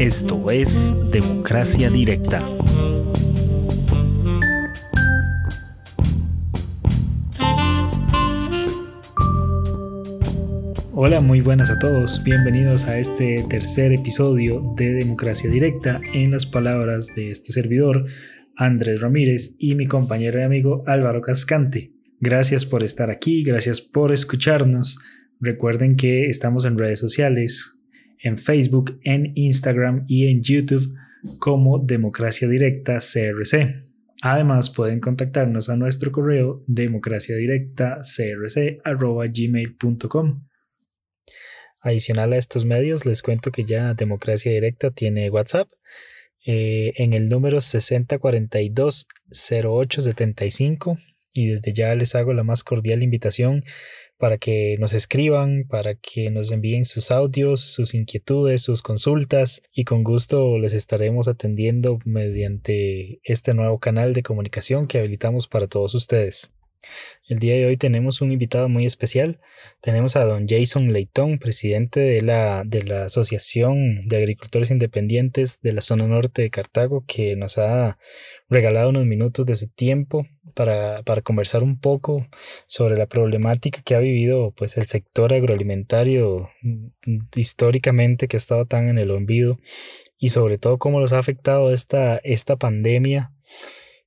Esto es Democracia Directa. Hola, muy buenas a todos. Bienvenidos a este tercer episodio de Democracia Directa en las palabras de este servidor, Andrés Ramírez, y mi compañero y amigo Álvaro Cascante. Gracias por estar aquí, gracias por escucharnos. Recuerden que estamos en redes sociales, en Facebook, en Instagram y en YouTube como Democracia Directa CRC. Además, pueden contactarnos a nuestro correo democraciadirectacrc.gmail.com. Adicional a estos medios, les cuento que ya Democracia Directa tiene WhatsApp eh, en el número 6042-0875 y desde ya les hago la más cordial invitación para que nos escriban, para que nos envíen sus audios, sus inquietudes, sus consultas y con gusto les estaremos atendiendo mediante este nuevo canal de comunicación que habilitamos para todos ustedes. El día de hoy tenemos un invitado muy especial. Tenemos a don Jason Leitón, presidente de la, de la Asociación de Agricultores Independientes de la zona norte de Cartago, que nos ha regalado unos minutos de su tiempo para, para conversar un poco sobre la problemática que ha vivido pues, el sector agroalimentario mm, históricamente que ha estado tan en el olvido y sobre todo cómo los ha afectado esta, esta pandemia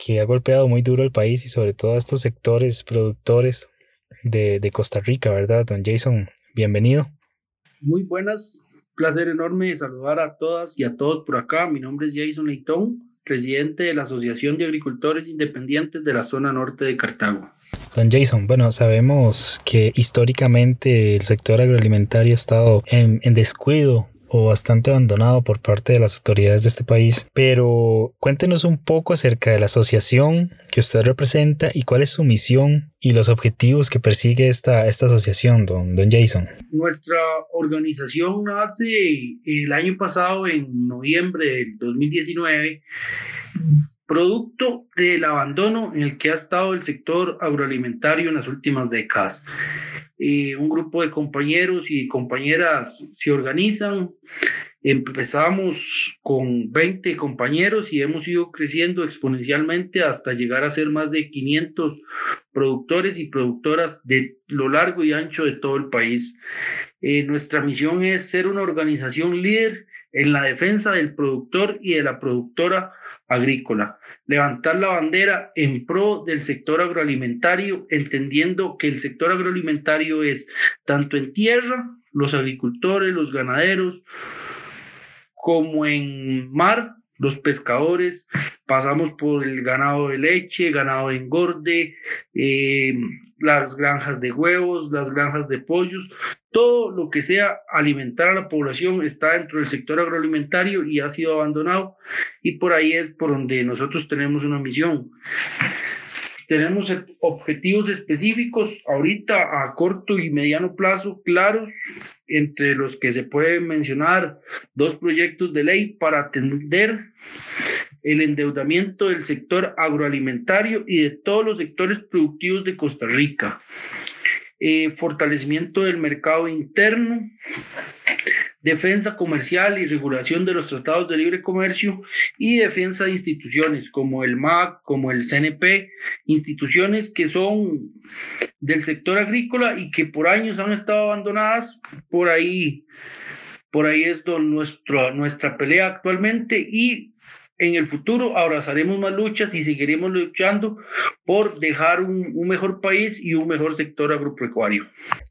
que ha golpeado muy duro el país y sobre todo a estos sectores productores de, de Costa Rica, ¿verdad? Don Jason, bienvenido. Muy buenas, placer enorme saludar a todas y a todos por acá. Mi nombre es Jason Leitón, presidente de la Asociación de Agricultores Independientes de la zona norte de Cartago. Don Jason, bueno, sabemos que históricamente el sector agroalimentario ha estado en, en descuido o bastante abandonado por parte de las autoridades de este país, pero cuéntenos un poco acerca de la asociación que usted representa y cuál es su misión y los objetivos que persigue esta, esta asociación, don, don Jason. Nuestra organización nace el año pasado, en noviembre del 2019 producto del abandono en el que ha estado el sector agroalimentario en las últimas décadas un grupo de compañeros y compañeras se organizan. Empezamos con 20 compañeros y hemos ido creciendo exponencialmente hasta llegar a ser más de 500 productores y productoras de lo largo y ancho de todo el país. Eh, nuestra misión es ser una organización líder en la defensa del productor y de la productora agrícola, levantar la bandera en pro del sector agroalimentario, entendiendo que el sector agroalimentario es tanto en tierra, los agricultores, los ganaderos, como en mar, los pescadores, pasamos por el ganado de leche, ganado de engorde, eh, las granjas de huevos, las granjas de pollos, todo lo que sea alimentar a la población está dentro del sector agroalimentario y ha sido abandonado y por ahí es por donde nosotros tenemos una misión. Tenemos objetivos específicos ahorita a corto y mediano plazo claros, entre los que se pueden mencionar dos proyectos de ley para atender el endeudamiento del sector agroalimentario y de todos los sectores productivos de Costa Rica. Eh, fortalecimiento del mercado interno, defensa comercial y regulación de los tratados de libre comercio y defensa de instituciones como el MAC, como el CNP, instituciones que son del sector agrícola y que por años han estado abandonadas. Por ahí, por ahí es nuestro, nuestra pelea actualmente y en el futuro abrazaremos más luchas y seguiremos luchando por dejar un, mejor país y un mejor sector agropecuario.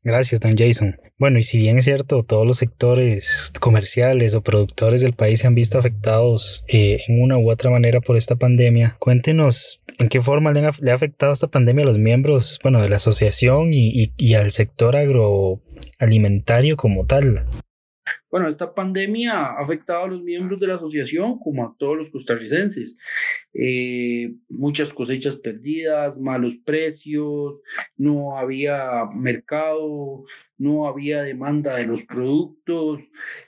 Gracias, don Jason. Bueno, y si bien es cierto, todos los sectores comerciales o productores del país se han visto afectados eh, en una u otra manera por esta pandemia, cuéntenos en qué forma le ha, afectado esta pandemia a los miembros, bueno, de la asociación y al sector agroalimentario como tal. Bueno, esta pandemia ha afectado a los miembros de la asociación como a todos los costarricenses. Eh, muchas cosechas perdidas, malos precios, no había mercado, no había demanda de los productos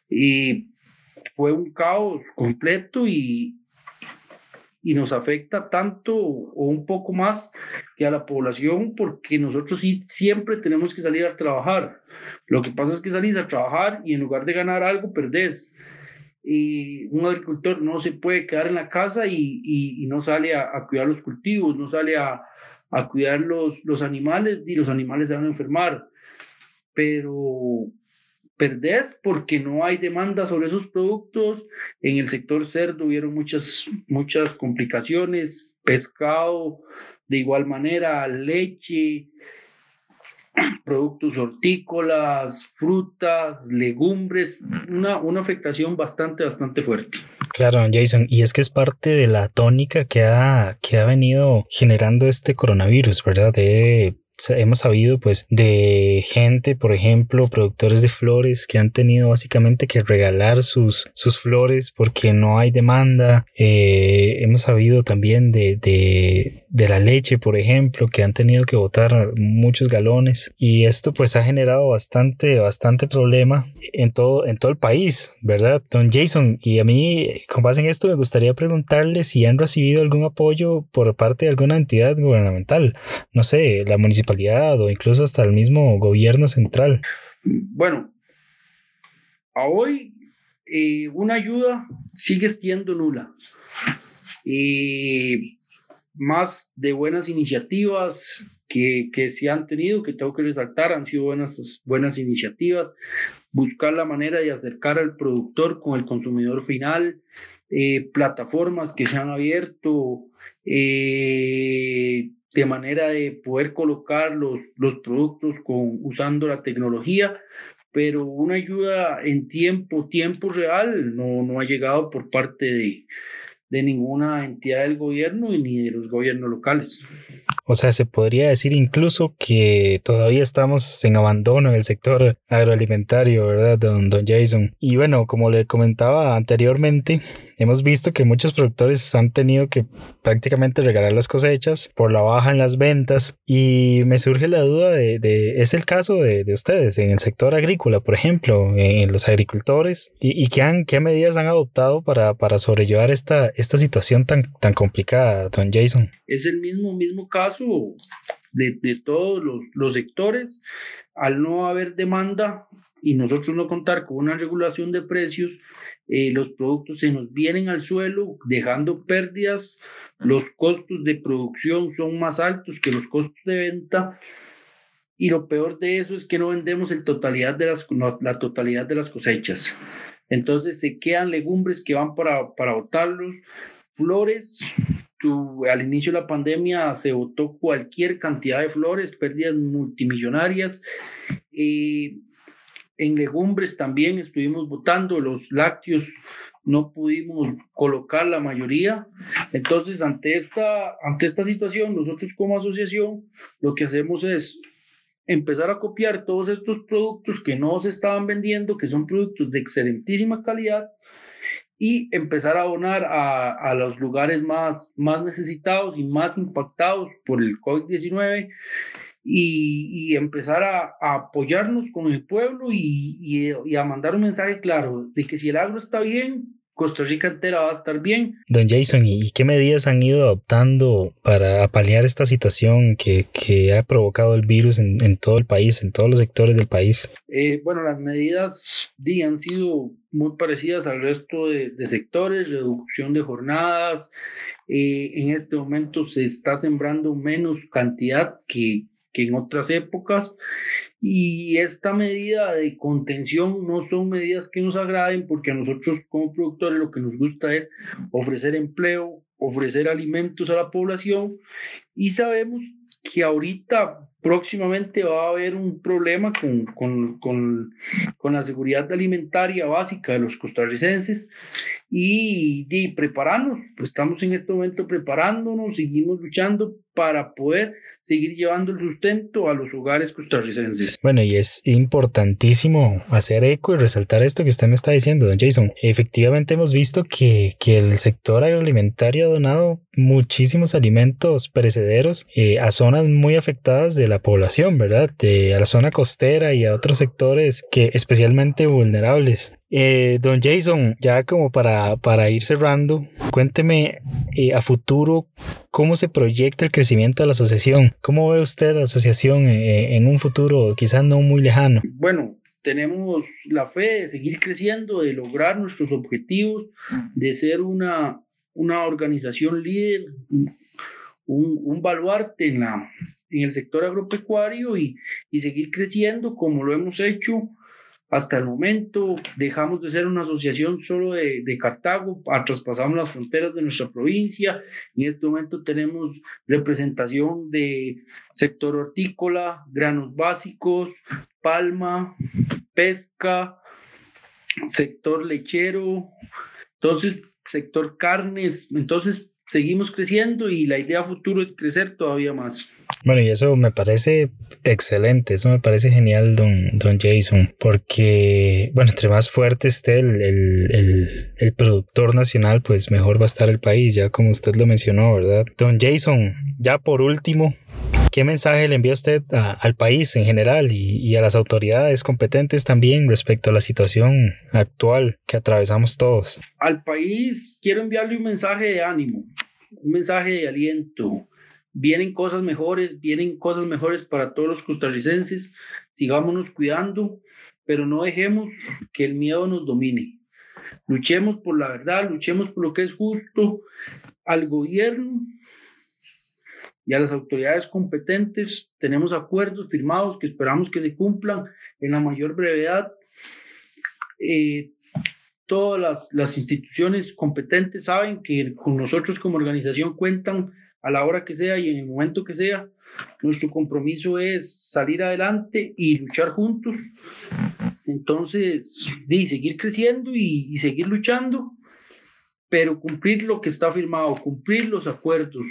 y fue un caos completo y y nos afecta tanto o un poco más que a la población porque nosotros sí siempre tenemos que salir a trabajar. Lo que pasa es que salís a trabajar y en lugar de ganar algo, perdés. Y un agricultor no se puede quedar en la casa y, y, no sale a, a, cuidar los cultivos, no sale a, a cuidar los, los animales y los animales se van a enfermar. Pero perdés porque no hay demanda sobre esos productos. En el sector cerdo hubieron muchas, muchas complicaciones, pescado, de igual manera, leche, productos hortícolas, frutas, legumbres, una, una afectación bastante, bastante fuerte. Claro, Jason, y es que es parte de la tónica que ha, que ha venido generando este coronavirus, ¿verdad? De hemos sabido pues de gente, por ejemplo, productores de flores que han tenido básicamente que regalar sus, sus flores porque no hay demanda. Eh, hemos sabido también de, de, de, la leche, por ejemplo, que han tenido que botar muchos galones y esto pues ha generado bastante, bastante problema en todo, en todo el país, ¿verdad? Don Jason, y a mí con base esto me gustaría preguntarle si han recibido algún apoyo por parte de alguna entidad gubernamental, no sé, la municipalidad o incluso hasta el mismo gobierno central? Bueno, a hoy eh, una ayuda sigue siendo nula. Y más de buenas iniciativas que, que, se han tenido, que tengo que resaltar, han sido buenas, buenas iniciativas, buscar la manera de acercar al productor con el consumidor final, eh, plataformas que se han abierto, eh, de manera de poder colocar los, los productos con, usando la tecnología, pero una ayuda en tiempo, tiempo real, no, no ha llegado por parte de, de ninguna entidad del gobierno ni de los gobiernos locales. O sea, se podría decir incluso que todavía estamos en abandono en el sector agroalimentario, ¿verdad, don, don Jason? Y bueno, como le comentaba anteriormente, hemos visto que muchos productores han tenido que prácticamente regalar las cosechas por la baja en las ventas y me surge la duda de, de es el caso de, de, ustedes en el sector agrícola, por ejemplo, en los agricultores y, y qué, han, qué medidas han adoptado para, para sobrellevar esta, esta situación tan, tan complicada, don Jason. Es el mismo, mismo caso de, de todos los, los sectores. Al no haber demanda y nosotros no contar con una regulación de precios, eh, los productos se nos vienen al suelo, dejando pérdidas, los costos de producción son más altos que los costos de venta. Y lo peor de eso es que no vendemos el totalidad de las, la totalidad de las cosechas. Entonces se quedan legumbres que van para, para botarlos, flores. Al inicio de la pandemia se botó cualquier cantidad de flores, pérdidas multimillonarias. Eh, en legumbres también estuvimos votando, los lácteos no pudimos colocar la mayoría. Entonces, ante esta, ante esta situación, nosotros como asociación lo que hacemos es empezar a copiar todos estos productos que no se estaban vendiendo, que son productos de excelentísima calidad, y empezar a donar a, a los lugares más, más necesitados y más impactados por el COVID-19 y, empezar a, apoyarnos con el pueblo y, y a mandar un mensaje claro de que si el agro está bien, Costa Rica entera va a estar bien. Don Jason, ¿y qué medidas han ido adoptando para paliar esta situación que, que ha provocado el virus en, en, todo el país, en todos los sectores del país? Eh, bueno, las medidas di, han sido muy parecidas al resto de, de sectores, reducción de jornadas. Eh, en este momento se está sembrando menos cantidad que, que en otras épocas. Y esta medida de contención no son medidas que nos agraden porque a nosotros como productores lo que nos gusta es ofrecer empleo, ofrecer alimentos a la población y sabemos que ahorita próximamente va a haber un problema con, con, con, con la seguridad alimentaria básica de los costarricenses y, y prepararnos, pues estamos en este momento preparándonos, seguimos luchando para poder seguir llevando el sustento a los hogares costarricenses. Bueno, y es importantísimo hacer eco y resaltar esto que usted me está diciendo, don Jason. Efectivamente hemos visto que, que el sector agroalimentario ha donado muchísimos alimentos perecederos eh, a zonas muy afectadas de la población, ¿verdad? De, a la zona costera y a otros sectores que especialmente vulnerables. Eh, don Jason, ya como para, para ir cerrando, cuénteme eh, a futuro cómo se proyecta el crecimiento de la asociación. ¿Cómo ve usted la asociación eh, en un futuro quizás no muy lejano? Bueno, tenemos la fe de seguir creciendo, de lograr nuestros objetivos, de ser una, una organización líder, un, un baluarte en, la, en el sector agropecuario y, y seguir creciendo como lo hemos hecho hasta el momento dejamos de ser una asociación solo de, Cartago, traspasamos las fronteras de nuestra provincia. En este momento tenemos representación de sector hortícola, granos básicos, palma, pesca, sector lechero, entonces sector carnes. Entonces seguimos creciendo y la idea futuro es crecer todavía más. Bueno, y eso me parece excelente, eso me parece genial, don, don Jason, porque, bueno, entre más fuerte esté el, el, el, productor nacional, pues mejor va a estar el país, ya como usted lo mencionó, ¿verdad? Don Jason, ya por último, ¿Qué mensaje le envía usted al país en general y, y, a las autoridades competentes también respecto a la situación actual que atravesamos todos? Al país quiero enviarle un mensaje de ánimo, un mensaje de aliento. Vienen cosas mejores, vienen cosas mejores para todos los costarricenses. Sigámonos cuidando, pero no dejemos que el miedo nos domine. Luchemos por la verdad, luchemos por lo que es justo. Al gobierno y a las autoridades competentes tenemos acuerdos firmados que esperamos que se cumplan en la mayor brevedad. Eh, todas las, las, instituciones competentes saben que con nosotros como organización cuentan a la hora que sea y en el momento que sea. Nuestro compromiso es salir adelante y luchar juntos. Entonces, de seguir creciendo y, y seguir luchando, pero cumplir lo que está firmado, cumplir los acuerdos.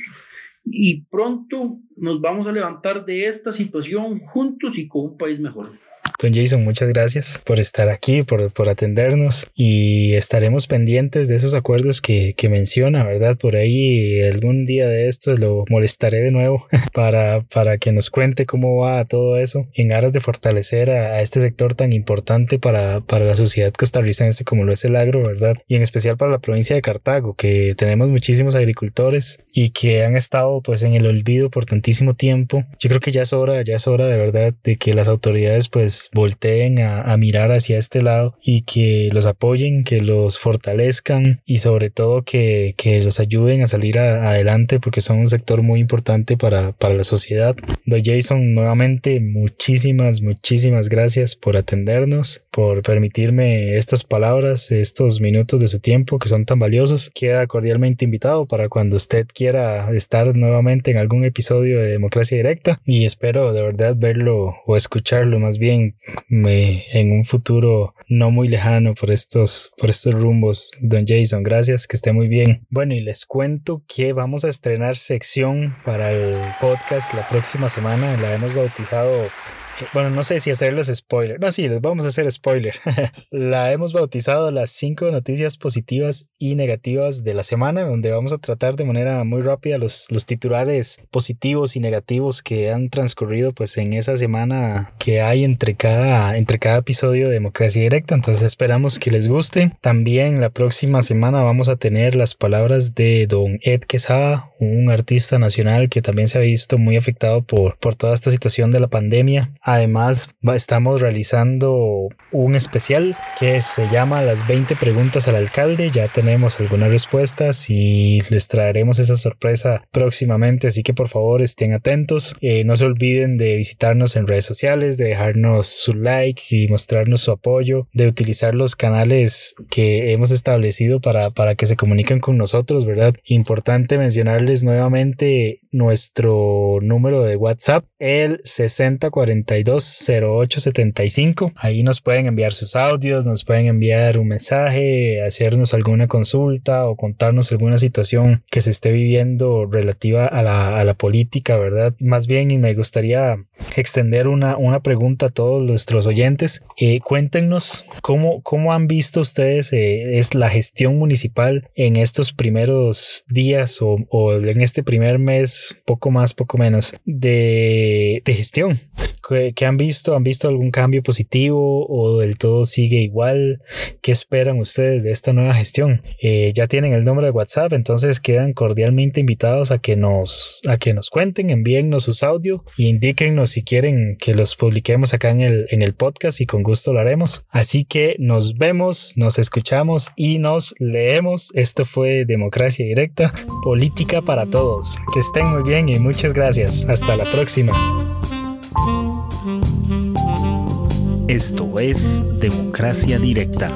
Y pronto nos vamos a levantar de esta situación juntos y con un país mejor. Don Jason, muchas gracias por estar aquí, por, por atendernos y estaremos pendientes de esos acuerdos que, que, menciona, ¿verdad? Por ahí algún día de estos lo molestaré de nuevo para, para que nos cuente cómo va todo eso en aras de fortalecer a, a, este sector tan importante para, para la sociedad costarricense como lo es el agro, ¿verdad? Y en especial para la provincia de Cartago, que tenemos muchísimos agricultores y que han estado pues en el olvido por tantísimo tiempo. Yo creo que ya es hora, ya es hora de verdad de que las autoridades pues volteen a, mirar hacia este lado y que los apoyen, que los fortalezcan y sobre todo que, que los ayuden a salir adelante porque son un sector muy importante para, para la sociedad. Doy Jason, nuevamente muchísimas, muchísimas gracias por atendernos, por permitirme estas palabras, estos minutos de su tiempo que son tan valiosos. Queda cordialmente invitado para cuando usted quiera estar nuevamente en algún episodio de Democracia Directa y espero de verdad verlo o escucharlo más bien me, en un futuro no muy lejano por estos, por estos rumbos. Don Jason, gracias, que esté muy bien. Bueno, y les cuento que vamos a estrenar sección para el podcast la próxima semana. La hemos bautizado bueno, no sé si hacerles spoiler. No, sí, les vamos a hacer spoiler. la hemos bautizado las cinco noticias positivas y negativas de la semana, donde vamos a tratar de manera muy rápida los, los titulares positivos y negativos que han transcurrido pues en esa semana que hay entre cada, entre cada episodio de Democracia Directa. Entonces esperamos que les guste. También la próxima semana vamos a tener las palabras de don Ed Quesada, un artista nacional que también se ha visto muy afectado por, por toda esta situación de la pandemia. Además, estamos realizando un especial que se llama Las 20 preguntas al alcalde. Ya tenemos algunas respuestas y les traeremos esa sorpresa próximamente, así que por favor estén atentos. Eh, no se olviden de visitarnos en redes sociales, de dejarnos su like y mostrarnos su apoyo, de utilizar los canales que hemos establecido para, para que se comuniquen con nosotros, ¿verdad? Importante mencionarles nuevamente nuestro número de WhatsApp, el 6040 0875. Ahí nos pueden enviar sus audios, nos pueden enviar un mensaje, hacernos alguna consulta o contarnos alguna situación que se esté viviendo relativa a la, a la política, ¿verdad? Más bien, y me gustaría extender una, una pregunta a todos nuestros oyentes. Eh, cuéntenos cómo, cómo han visto ustedes eh, es la gestión municipal en estos primeros días o, o, en este primer mes, poco más, poco menos, de, de gestión ¿Qué, han visto? ¿Han visto algún cambio positivo o del todo sigue igual? ¿Qué esperan ustedes de esta nueva gestión? Eh, ya tienen el número de WhatsApp, entonces quedan cordialmente invitados a que nos, a que nos cuenten, envíennos sus audios e indíquennos si quieren que los publiquemos acá en el, en el podcast y con gusto lo haremos. Así que nos vemos, nos escuchamos y nos leemos. Esto fue Democracia Directa, política para todos. Que estén muy bien y muchas gracias. Hasta la próxima. Esto es Democracia Directa